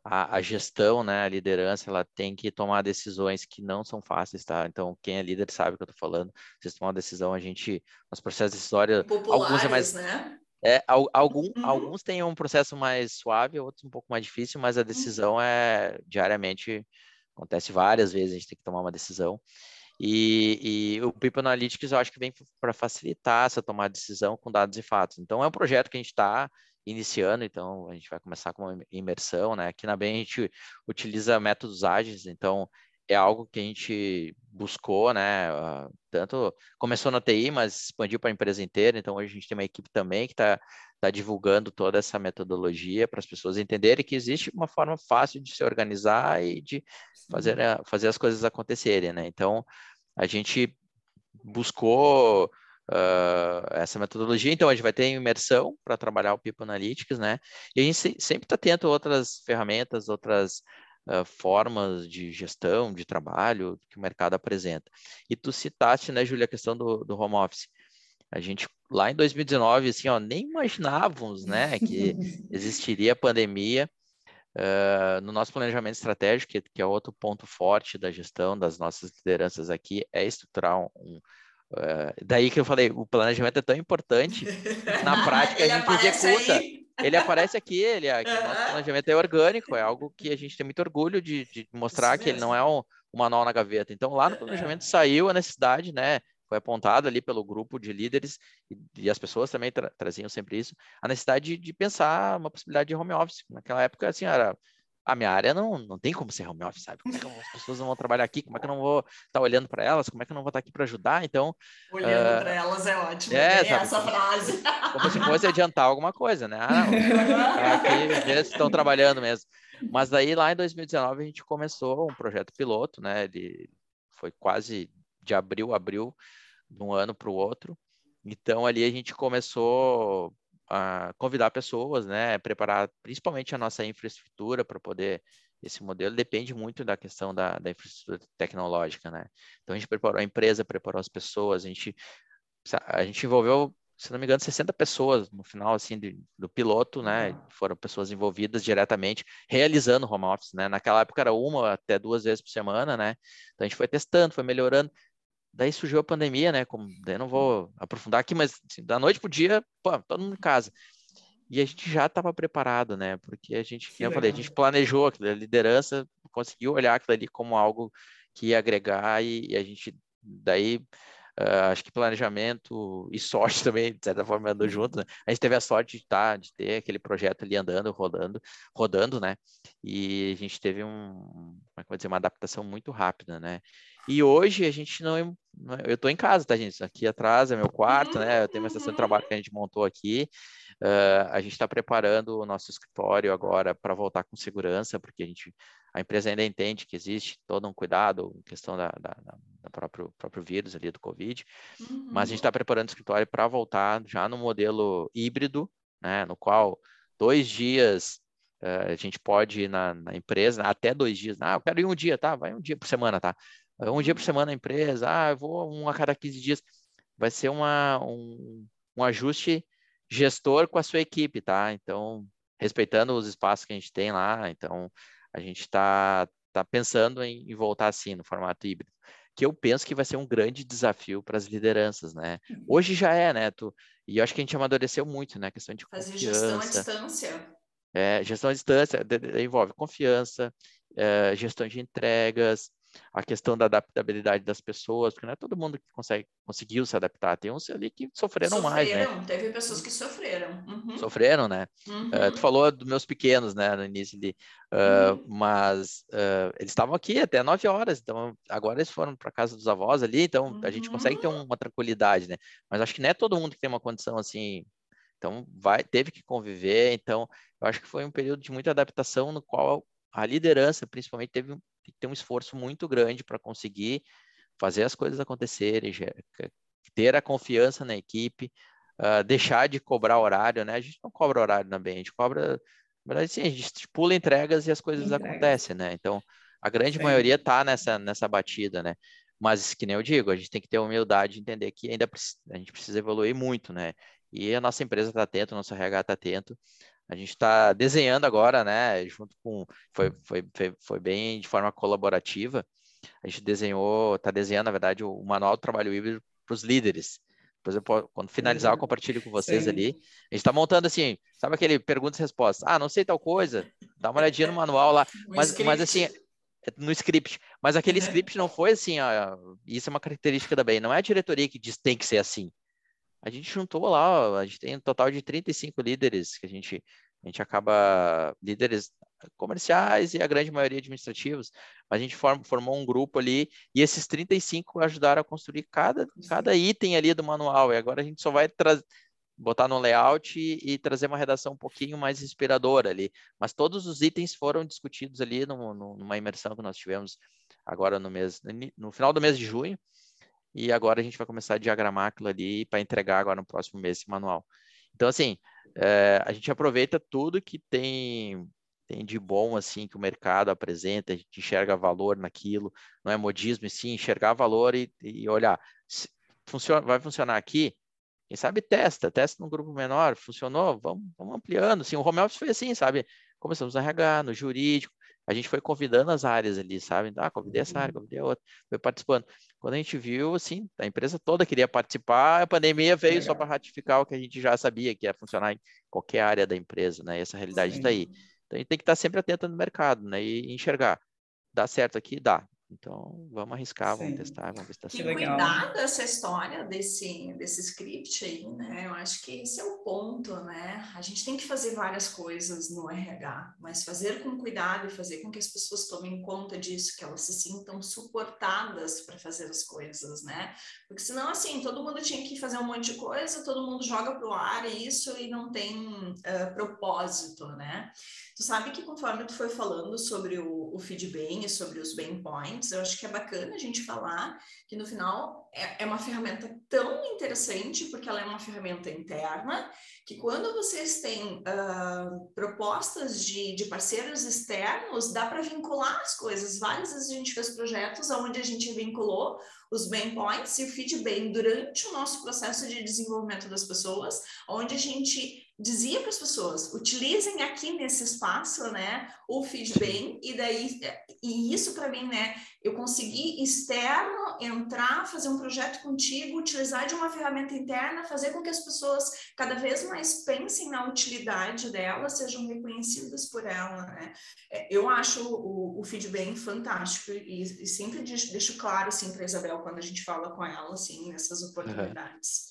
a, a, gestão, né, a liderança, ela tem que tomar decisões que não são fáceis, tá? Então, quem é líder sabe o que eu tô falando. Vocês tomam uma decisão, a gente, nos processos decisórios, alguns é mais... Né? É, algum, uhum. Alguns têm um processo mais suave, outros um pouco mais difícil, mas a uhum. decisão uhum. é diariamente, acontece várias vezes, a gente tem que tomar uma decisão. E, e o People Analytics eu acho que vem para facilitar essa tomada de decisão com dados e fatos. Então, é um projeto que a gente está iniciando, então a gente vai começar com uma imersão, né? Aqui na BEM a gente utiliza métodos ágeis, então é algo que a gente buscou, né? Uh, tanto começou na TI, mas expandiu para a empresa inteira. Então hoje a gente tem uma equipe também que está tá divulgando toda essa metodologia para as pessoas entenderem que existe uma forma fácil de se organizar e de fazer, fazer as coisas acontecerem, né? Então a gente buscou uh, essa metodologia. Então, a gente vai ter imersão para trabalhar o People Analytics, né? E a gente se, sempre está atento a outras ferramentas, outras uh, formas de gestão, de trabalho que o mercado apresenta. E tu citaste, né, Júlia, a questão do, do home office. A gente, lá em 2019, assim, ó, nem imaginávamos, né, que <laughs> existiria pandemia. Uh, no nosso planejamento estratégico, que, que, é outro ponto forte da gestão das nossas lideranças aqui, é estruturar um, Uh, daí que eu falei, o planejamento é tão importante, na prática <laughs> a gente executa. Aí. Ele aparece aqui, ele, é, uhum. nosso planejamento é orgânico, é algo que a gente tem muito orgulho de, de mostrar que ele não é um, um, manual na gaveta. Então, lá no planejamento saiu a necessidade, né? Foi apontada ali pelo grupo de líderes e, e as pessoas também tra traziam sempre isso, a necessidade de, de pensar uma possibilidade de home office. Naquela época, assim, era a minha área não, não tem como ser home office, sabe? Como é que as pessoas não vão trabalhar aqui? Como é que eu não vou estar tá olhando para elas? Como é que eu não vou estar tá aqui para ajudar? Então. Olhando uh, para elas é ótimo. É, sabe? essa frase. Como se fosse adiantar alguma coisa, né? Ah, não. aqui eles estão trabalhando mesmo. Mas daí, lá em 2019, a gente começou um projeto piloto, né? De, foi quase de abril a abril, de um ano para o outro. Então, ali a gente começou a convidar pessoas, né, preparar principalmente a nossa infraestrutura para poder esse modelo depende muito da questão da, da, infraestrutura tecnológica, né? Então a gente preparou a empresa, preparou as pessoas, a gente a gente envolveu, se não me engano, 60 pessoas no final assim de, do piloto, né? Foram pessoas envolvidas diretamente realizando home office, né? Naquela época era uma até duas vezes por semana, né? Então a gente foi testando, foi melhorando daí surgiu a pandemia, né? Como, daí não vou aprofundar aqui, mas assim, da noite pro dia, pô, todo mundo em casa. E a gente já estava preparado, né? Porque a gente, como eu falei, a gente planejou aquilo, a liderança conseguiu olhar aquilo ali como algo que ia agregar e, e a gente daí Uh, acho que planejamento e sorte <laughs> também, de certa forma, andou junto. Né? A gente teve a sorte de, tá, de ter aquele projeto ali andando, rodando, rodando, né? E a gente teve um, como é que vou dizer, uma adaptação muito rápida, né? E hoje a gente não. Eu estou em casa, tá, gente? Aqui atrás é meu quarto, né? Eu tenho uma estação de trabalho que a gente montou aqui. Uh, a gente está preparando o nosso escritório agora para voltar com segurança, porque a gente, a empresa ainda entende que existe todo um cuidado em questão da, da, da próprio, próprio vírus ali do Covid, uhum. mas a gente está preparando o escritório para voltar já no modelo híbrido, né? No qual dois dias uh, a gente pode ir na, na, empresa, até dois dias. Ah, eu quero ir um dia, tá? Vai um dia por semana, tá? Um dia por semana na empresa, ah, eu vou um a cada 15 dias. Vai ser uma, um, um ajuste gestor com a sua equipe, tá? Então, respeitando os espaços que a gente tem lá, então a gente está tá pensando em, em, voltar assim, no formato híbrido, que eu penso que vai ser um grande desafio para as lideranças, né? Uhum. Hoje já é, né? Tu, e eu acho que a gente amadureceu muito, né? A questão de Fazer confiança. gestão à distância. É, gestão à distância de, de, envolve confiança, é, gestão de entregas, a questão da adaptabilidade das pessoas, porque não é todo mundo que consegue, conseguiu se adaptar. Tem uns ali que sofreram, sofreram mais, né? Teve pessoas que sofreram. Uhum. Sofreram, né? Uhum. Uh, tu falou dos meus pequenos, né, no início de, uh, uhum. mas uh, eles estavam aqui até nove horas, então agora eles foram para casa dos avós ali, então a gente consegue ter uhum. uma tranquilidade, né? Mas acho que não é todo mundo que tem uma condição assim então, vai, teve que conviver. Então, eu acho que foi um período de muita adaptação no qual a liderança, principalmente, teve tem que ter um esforço muito grande para conseguir fazer as coisas acontecerem, ter a confiança na equipe, uh, deixar de cobrar horário, né? A gente não cobra horário na BEM, a gente cobra, na verdade, sim, a gente pula entregas e as coisas Entrega. acontecem, né? Então, a grande sim. maioria está nessa, nessa batida, né? Mas, que nem eu digo, a gente tem que ter humildade de entender que ainda a gente precisa evoluir muito, né? E a nossa empresa está atenta, o nosso RH está atento. A gente está desenhando agora, né? Junto com. Foi, foi, foi, foi bem de forma colaborativa. A gente desenhou, está desenhando, na verdade, o, manual do trabalho híbrido para os líderes. Por exemplo, quando finalizar, eu uhum. compartilho com vocês Sim. ali. A gente está montando assim, sabe aquele perguntas e respostas? Ah, não sei tal coisa, dá uma olhadinha no manual lá. <laughs> mas, mas assim, é no script. Mas aquele script não foi assim, ó, isso é uma característica da BEI, não é a diretoria que diz tem que ser assim. A gente juntou lá, a gente tem um total de 35 líderes que a gente, a gente acaba, líderes comerciais e a grande maioria administrativos, a gente form, formou um grupo ali e esses 35 ajudaram a construir cada, cada item ali do manual. E agora a gente só vai trazer botar no layout e, e, trazer uma redação um pouquinho mais inspiradora ali. Mas todos os itens foram discutidos ali no, no, numa imersão que nós tivemos agora no mês, no final do mês de junho. E agora a gente vai começar a diagramar aquilo ali para entregar agora no próximo mês esse manual. Então, assim, é, a gente aproveita tudo que tem tem de bom assim que o mercado apresenta, a gente enxerga valor naquilo, não é modismo, e sim enxergar valor e, e olhar, funciona, vai funcionar aqui, quem sabe testa, testa num grupo menor, funcionou, vamos, vamos ampliando, assim, o home office foi assim, sabe, começamos a RH, no jurídico, a gente foi convidando as áreas ali, sabe, ah, convidei essa área, uhum. convidei a outra, foi participando, quando a gente viu, assim, a empresa toda queria participar, a pandemia veio Legal. só para ratificar o que a gente já sabia, que ia funcionar em qualquer área da empresa, né, e essa realidade está aí. Então a gente tem que estar sempre atento no mercado, né? E enxergar. Dá certo aqui? Dá. Então, vamos arriscar, Sim. vamos testar, vamos ver se está certo. E cuidar dessa história, desse, desse script aí, né? Eu acho que esse é o ponto, né? A gente tem que fazer várias coisas no RH, mas fazer com cuidado e fazer com que as pessoas tomem conta disso, que elas se sintam suportadas para fazer as coisas, né? Porque senão, assim, todo mundo tinha que fazer um monte de coisa, todo mundo joga para o ar isso e não tem uh, propósito, né? Tu sabe que conforme tu foi falando sobre o, o feedback, sobre os pain points, eu acho que é bacana a gente falar que no final é, é uma ferramenta tão interessante, porque ela é uma ferramenta interna, que quando vocês têm uh, propostas de, de parceiros externos, dá para vincular as coisas. Várias vezes a gente fez projetos onde a gente vinculou os main points e o feedback durante o nosso processo de desenvolvimento das pessoas, onde a gente dizia para as pessoas, utilizem aqui nesse espaço, né, o feedback, e daí, e isso para mim, né, eu consegui externo entrar, fazer um projeto contigo, utilizar de uma ferramenta interna, fazer com que as pessoas cada vez mais pensem na utilidade dela, sejam reconhecidas por ela, né. É, eu acho o, o feedback fantástico e, e sempre deixo, deixo claro, assim, para Isabel, quando a gente fala com ela, assim, nessas oportunidades.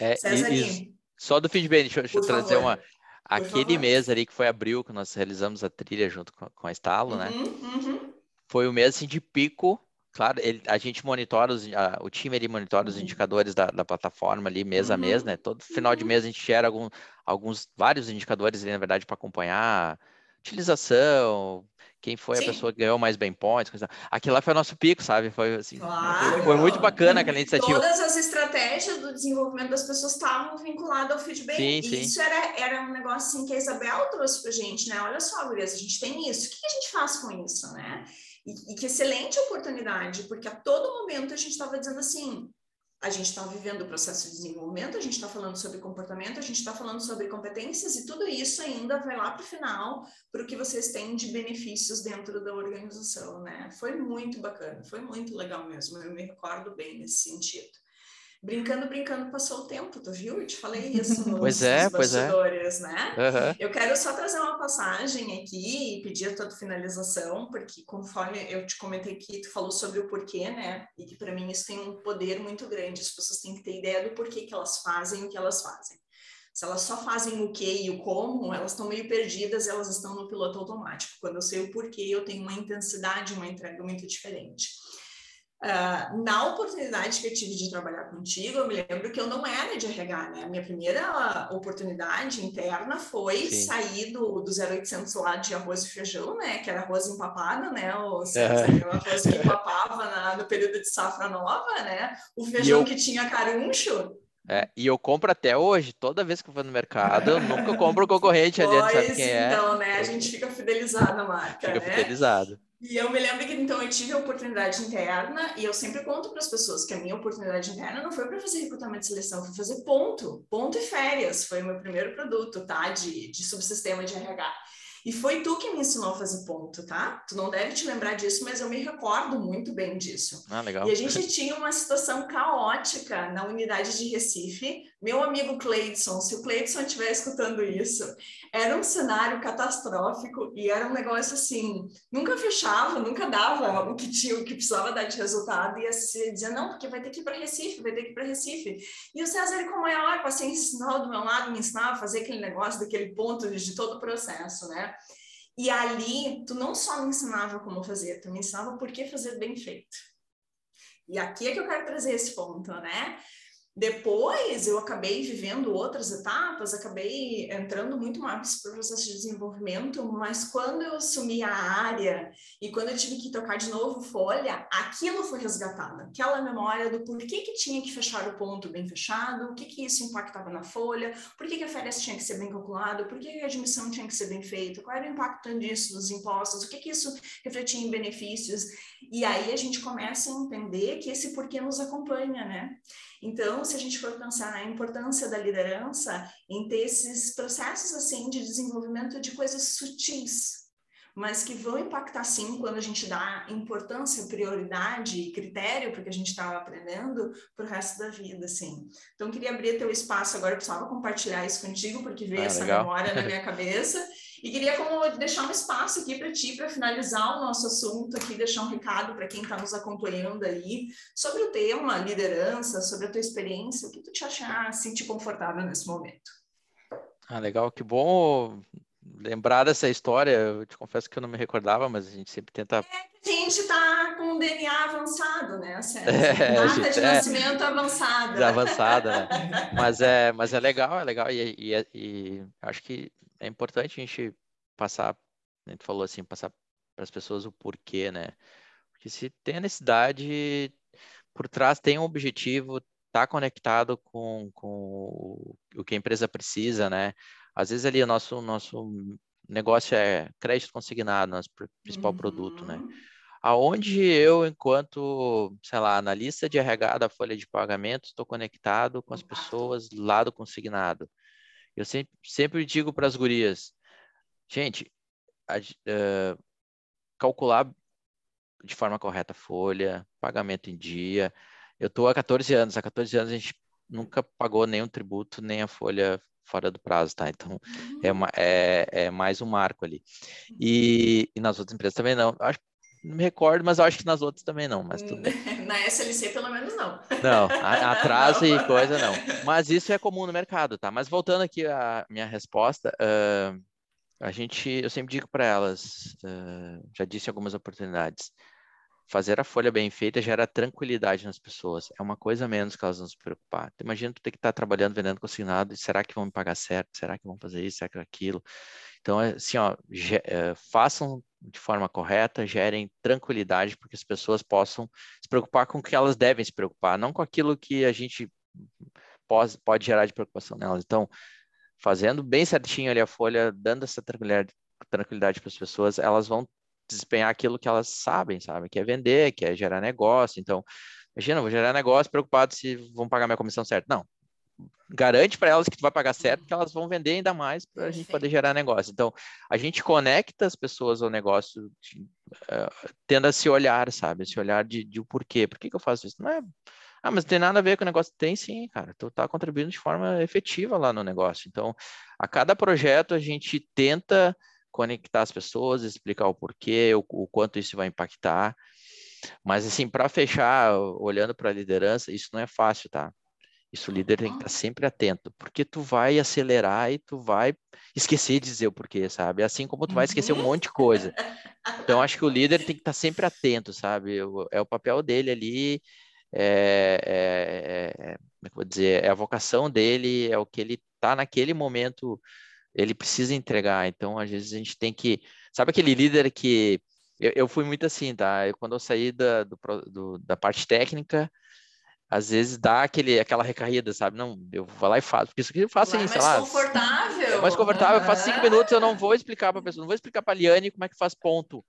Uhum. É, César, e, só do feedback, deixa, deixa eu trazer favor. uma. Aquele mês ali que foi abril, que nós realizamos a trilha junto com, com a Estalo, né? uhum, né? Uhum. Foi o mês assim, de pico. Claro, ele, a gente monitora, os, a, o time ali monitora os uhum. indicadores da, da, plataforma ali mês a mês, uhum. né? Todo final de mês a gente gera algum, alguns, vários indicadores ali, na verdade, para acompanhar utilização, quem foi Sim. a pessoa que ganhou mais bem points. Coisa... Aquilo lá foi o nosso pico, sabe? Foi assim, claro. foi muito bacana aquela iniciativa. Todas as estratégias do desenvolvimento das pessoas estavam vinculadas ao feedback. Sim, sim. Isso era, era um negócio assim que a Isabel trouxe pra gente, né? Olha só, Gurias, a gente tem isso. O que a gente faz com isso, né? E, e que excelente oportunidade, porque a todo momento a gente estava dizendo assim, a gente está vivendo o processo de desenvolvimento, a gente está falando sobre comportamento, a gente está falando sobre competências e tudo isso ainda vai lá para o final, para o que vocês têm de benefícios dentro da organização, né? Foi muito bacana, foi muito legal mesmo, eu me recordo bem nesse sentido. Brincando, brincando, passou o tempo, tu viu? Eu te falei <laughs> isso nos, pois é, nos bastidores, é. né? Uhum. Eu quero só trazer uma passagem aqui e pedir a tua finalização, porque conforme eu te comentei que tu falou sobre o porquê, né? E que para mim isso tem um poder muito grande, as pessoas têm que ter ideia do porquê que elas fazem o que elas fazem. Se elas só fazem o que e o como, elas estão meio perdidas, elas estão no piloto automático. Quando eu sei o porquê, eu tenho uma intensidade, uma entrega muito diferente. Uh, na oportunidade que eu tive de trabalhar contigo, eu me lembro que eu não era de RH, né? A minha primeira oportunidade interna foi Sim. sair do, do 0800 lá de arroz e feijão, né? Que era arroz empapado, né? O, é. arroz que empapava na, no período de safra nova, né? O feijão eu... que tinha caruncho. É, e eu compro até hoje, toda vez que eu vou no mercado, eu nunca compro o <laughs> concorrente ali, sabe quem então, é. então, né? A gente fica fidelizado na marca, fica né? fidelizado. E eu me lembro que então eu tive a oportunidade interna e eu sempre conto para as pessoas que a minha oportunidade interna não foi para fazer recrutamento de seleção, foi fazer ponto, ponto e férias, foi o meu primeiro produto, tá, de, de subsistema de RH. E foi tu que me ensinou a fazer ponto, tá? Tu não deve te lembrar disso, mas eu me recordo muito bem disso. Ah, legal. E a gente tinha uma situação caótica na unidade de Recife. Meu amigo Cleidson, se o Cleidson estiver escutando isso, era um cenário catastrófico e era um negócio assim, nunca fechava, nunca dava o que tinha, o que precisava dar de resultado. E a Cecília dizia, não, porque vai ter que ir para Recife, vai ter que ir para Recife. E o César, com maior paciência, ensinava do meu lado, me ensinava a fazer aquele negócio, daquele ponto de todo o processo, né? E ali, tu não só me ensinava como fazer, tu me ensinava por que fazer bem feito. E aqui é que eu quero trazer esse ponto, né? Depois eu acabei vivendo outras etapas, acabei entrando muito mais para o processo de desenvolvimento, mas quando eu assumi a área e quando eu tive que tocar de novo folha, aquilo foi resgatado. Aquela memória do porquê que tinha que fechar o ponto bem fechado, o que, que isso impactava na folha, por que, que a férias tinha que ser bem calculado, por que, que a admissão tinha que ser bem feita, qual era o impacto disso nos impostos, o que, que isso refletia em benefícios. E aí a gente começa a entender que esse porquê nos acompanha, né? Então, se a gente for pensar na importância da liderança em ter esses processos assim de desenvolvimento de coisas sutis, mas que vão impactar sim quando a gente dá importância, prioridade e critério para que a gente estava aprendendo para o resto da vida, assim. Então, queria abrir teu espaço agora, eu precisava compartilhar isso contigo, porque veio ah, essa legal. memória na minha <laughs> cabeça. E queria como deixar um espaço aqui para ti, para finalizar o nosso assunto aqui, deixar um recado para quem está nos acompanhando aí sobre o tema liderança, sobre a tua experiência, o que tu te achar, sentir confortável nesse momento. Ah, legal, que bom lembrar dessa história. Eu te confesso que eu não me recordava, mas a gente sempre tenta. É a gente está com o DNA avançado, né? <laughs> É, Data gente, de é, nascimento avançada. Avançada, né? <laughs> mas, é, mas é legal, é legal. E, e, e acho que é importante a gente passar, a gente falou assim, passar para as pessoas o porquê, né? Porque se tem a necessidade, por trás tem um objetivo, está conectado com, com o que a empresa precisa, né? Às vezes ali o nosso, nosso negócio é crédito consignado, nosso principal uhum. produto, né? Uhum. Aonde eu, enquanto, sei lá, analista de RH da folha de pagamento, estou conectado com as pessoas lá do consignado. Eu sempre, sempre digo para as gurias, gente, a, uh, calcular de forma correta a folha, pagamento em dia. Eu estou há 14 anos, há 14 anos a gente nunca pagou nenhum tributo, nem a folha fora do prazo, tá? Então, é, uma, é, é mais um marco ali. E, e, nas outras empresas também não. Acho, não me recordo, mas eu acho que nas outras também não, mas tudo bem. <laughs> Na SLC, pelo menos, não. Não, <laughs> atraso não. e coisa não. Mas isso é comum no mercado, tá? Mas voltando aqui à minha resposta, uh, a gente, eu sempre digo para elas, uh, já disse em algumas oportunidades, fazer a folha bem feita gera tranquilidade nas pessoas. É uma coisa menos que elas não se preocupar. Imagina tu ter que estar trabalhando, vendendo consignado, e será que vão me pagar certo? Será que vão fazer isso? Será que aquilo? Então, é assim, ó, é, façam de forma correta, gerem tranquilidade, porque as pessoas possam se preocupar com o que elas devem se preocupar, não com aquilo que a gente pode, pode gerar de preocupação nelas. Então, fazendo bem certinho ali a folha, dando essa tranquilidade, tranquilidade para as pessoas, elas vão desempenhar aquilo que elas sabem, sabe? Que é vender, que é gerar negócio. Então, imagina, vou gerar negócio preocupado se vão pagar minha comissão certa. Não. Garante para elas que tu vai pagar certo, que elas vão vender ainda mais para a gente poder gerar negócio. Então, a gente conecta as pessoas ao negócio de, uh, tendo esse olhar, sabe? Esse olhar de, de o porquê. Por que, que eu faço isso? Não é ah, mas tem nada a ver com o negócio. Tem sim, cara. Tu tá contribuindo de forma efetiva lá no negócio. Então, a cada projeto a gente tenta conectar as pessoas, explicar o porquê, o, o quanto isso vai impactar. Mas, assim, para fechar, olhando para a liderança, isso não é fácil, tá? Isso o líder tem que estar tá sempre atento, porque tu vai acelerar e tu vai esquecer de dizer o porquê, sabe? Assim como tu vai esquecer um uhum. monte de coisa. Então, acho que o líder tem que estar tá sempre atento, sabe? É o papel dele ali, é, é, é, como é que eu vou dizer? É a vocação dele, é o que ele está naquele momento ele precisa entregar. Então, às vezes, a gente tem que. Sabe aquele líder que. Eu, eu fui muito assim, tá? Eu, quando eu saí da, do, do, da parte técnica, às vezes dá aquele, aquela recaída, sabe? Não, eu vou lá e faço, porque isso aqui eu faço assim, sei lá. confortável. É mais confortável, eu faço cinco minutos, eu não vou explicar para a pessoa, não vou explicar para a Liane como é que faz ponto.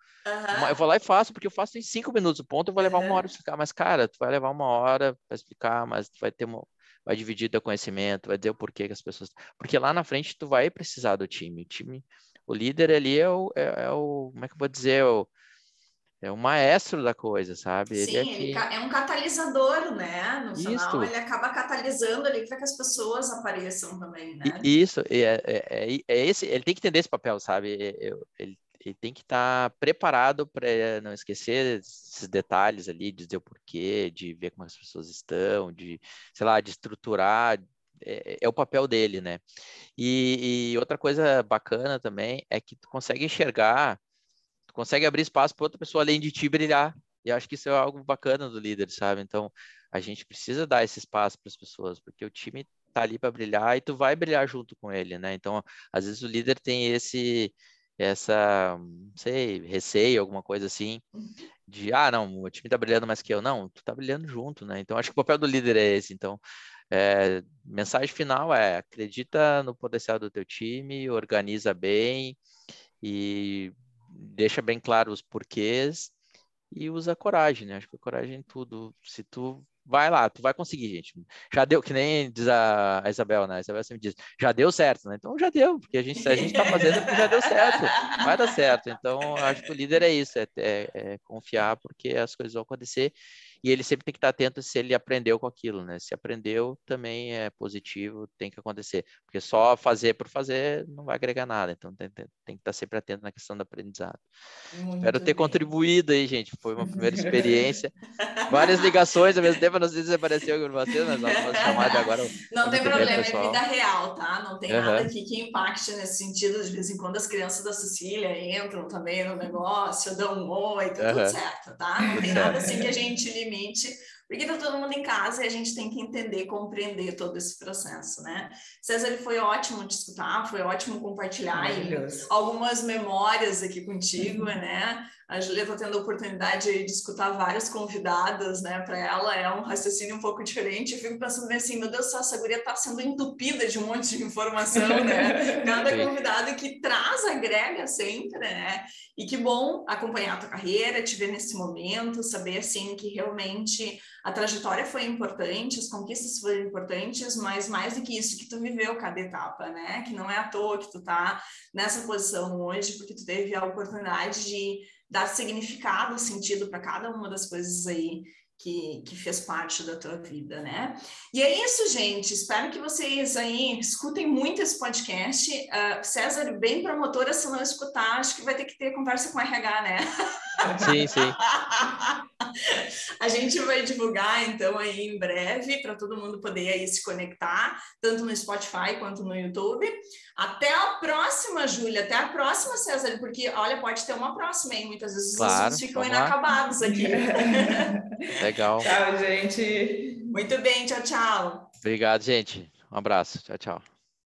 Eu vou lá e faço, porque eu faço em cinco minutos. O ponto eu vou levar uma hora para explicar, mas, cara, tu vai levar uma hora para explicar, mas tu vai ter uma. Vai dividir teu conhecimento, vai dizer o porquê que as pessoas. Porque lá na frente tu vai precisar do time. O time, o líder ali é o, é, é o como é que eu vou dizer? É o, é o maestro da coisa, sabe? Sim, ele é, que... é, um catalisador, né? No Isso. final, ele acaba catalisando ali para que as pessoas apareçam também, né? Isso, é, é, é, é esse, ele tem que entender esse papel, sabe? Ele, ele tem que estar tá preparado para não esquecer esses detalhes ali, de dizer o porquê, de ver como as pessoas estão, de, sei lá, de estruturar, é, é, o papel dele, né? E, e, outra coisa bacana também é que tu consegue enxergar tu consegue abrir espaço para outra pessoa além de ti brilhar. E acho que isso é algo bacana do líder, sabe? Então, a gente precisa dar esse espaço para as pessoas, porque o time tá ali para brilhar e tu vai brilhar junto com ele, né? Então, às vezes o líder tem esse essa, não sei, receio, alguma coisa assim, de ah, não, o time tá brilhando mais que eu. Não, tu tá brilhando junto, né? Então, acho que o papel do líder é esse. Então, é, mensagem final é acredita no potencial do teu time, organiza bem e deixa bem claro os porquês e usa coragem, né? Acho que a coragem em tudo. Se tu vai lá, tu vai conseguir, gente. Já deu, que nem diz a, Isabel, né? A Isabel sempre diz, já deu certo, né? Então já deu, porque a gente, a gente tá fazendo porque já deu certo, vai dar certo. Então, acho que o líder é isso, é, é, é confiar porque as coisas vão acontecer e ele sempre tem que estar atento se ele aprendeu com aquilo, né? Se aprendeu, também é positivo, tem que acontecer. Porque só fazer por fazer não vai agregar nada. Então tem, tem, tem que estar sempre atento na questão do aprendizado. Muito Espero ter bem. contribuído aí, gente. Foi uma primeira experiência. <laughs> Várias ligações ao mesmo tempo, não sei se apareceu com vocês, mas chamar de agora. Não tem problema, é vida real, tá? Não tem uhum. nada aqui que impacte nesse sentido. De vez em quando as crianças da Cecília entram também no negócio, dão um oi, tá uhum. tudo certo, tá? Não tem nada assim que a gente limite, porque está todo mundo em casa e a gente tem que entender, compreender todo esse processo, né? César, foi ótimo te escutar, foi ótimo compartilhar algumas memórias aqui contigo, né? A Julia está tendo a oportunidade de escutar várias convidadas, né? Para ela é um raciocínio um pouco diferente. Eu fico pensando assim, meu Deus, essa guria está sendo entupida de um monte de informação, né? <laughs> Cada convidado que traz, agrega sempre, né? E que bom acompanhar a tua carreira, te ver nesse momento, saber assim que realmente a trajetória foi importante, as conquistas foram importantes, mas mais do que isso, que tu viveu cada etapa, né? Que não é à toa que tu tá nessa posição hoje, porque tu teve a oportunidade de dar significado, sentido para cada uma das coisas aí que, que fez parte da tua vida, né? E é isso, gente. Espero que vocês aí escutem muito esse podcast. Uh, César, bem promotora, se não escutar, acho que vai ter que ter conversa com RH, né? <laughs> Sim, sim. <laughs> a gente vai divulgar, então, aí em breve, para todo mundo poder aí se conectar, tanto no Spotify quanto no YouTube. Até a próxima, Júlia. Até a próxima, César, porque, olha, pode ter uma próxima, hein? Muitas vezes claro, os assuntos ficam inacabados lá. aqui. <laughs> Legal. Tchau, gente. Muito bem, tchau, tchau. Obrigado, gente. Um abraço. Tchau, tchau.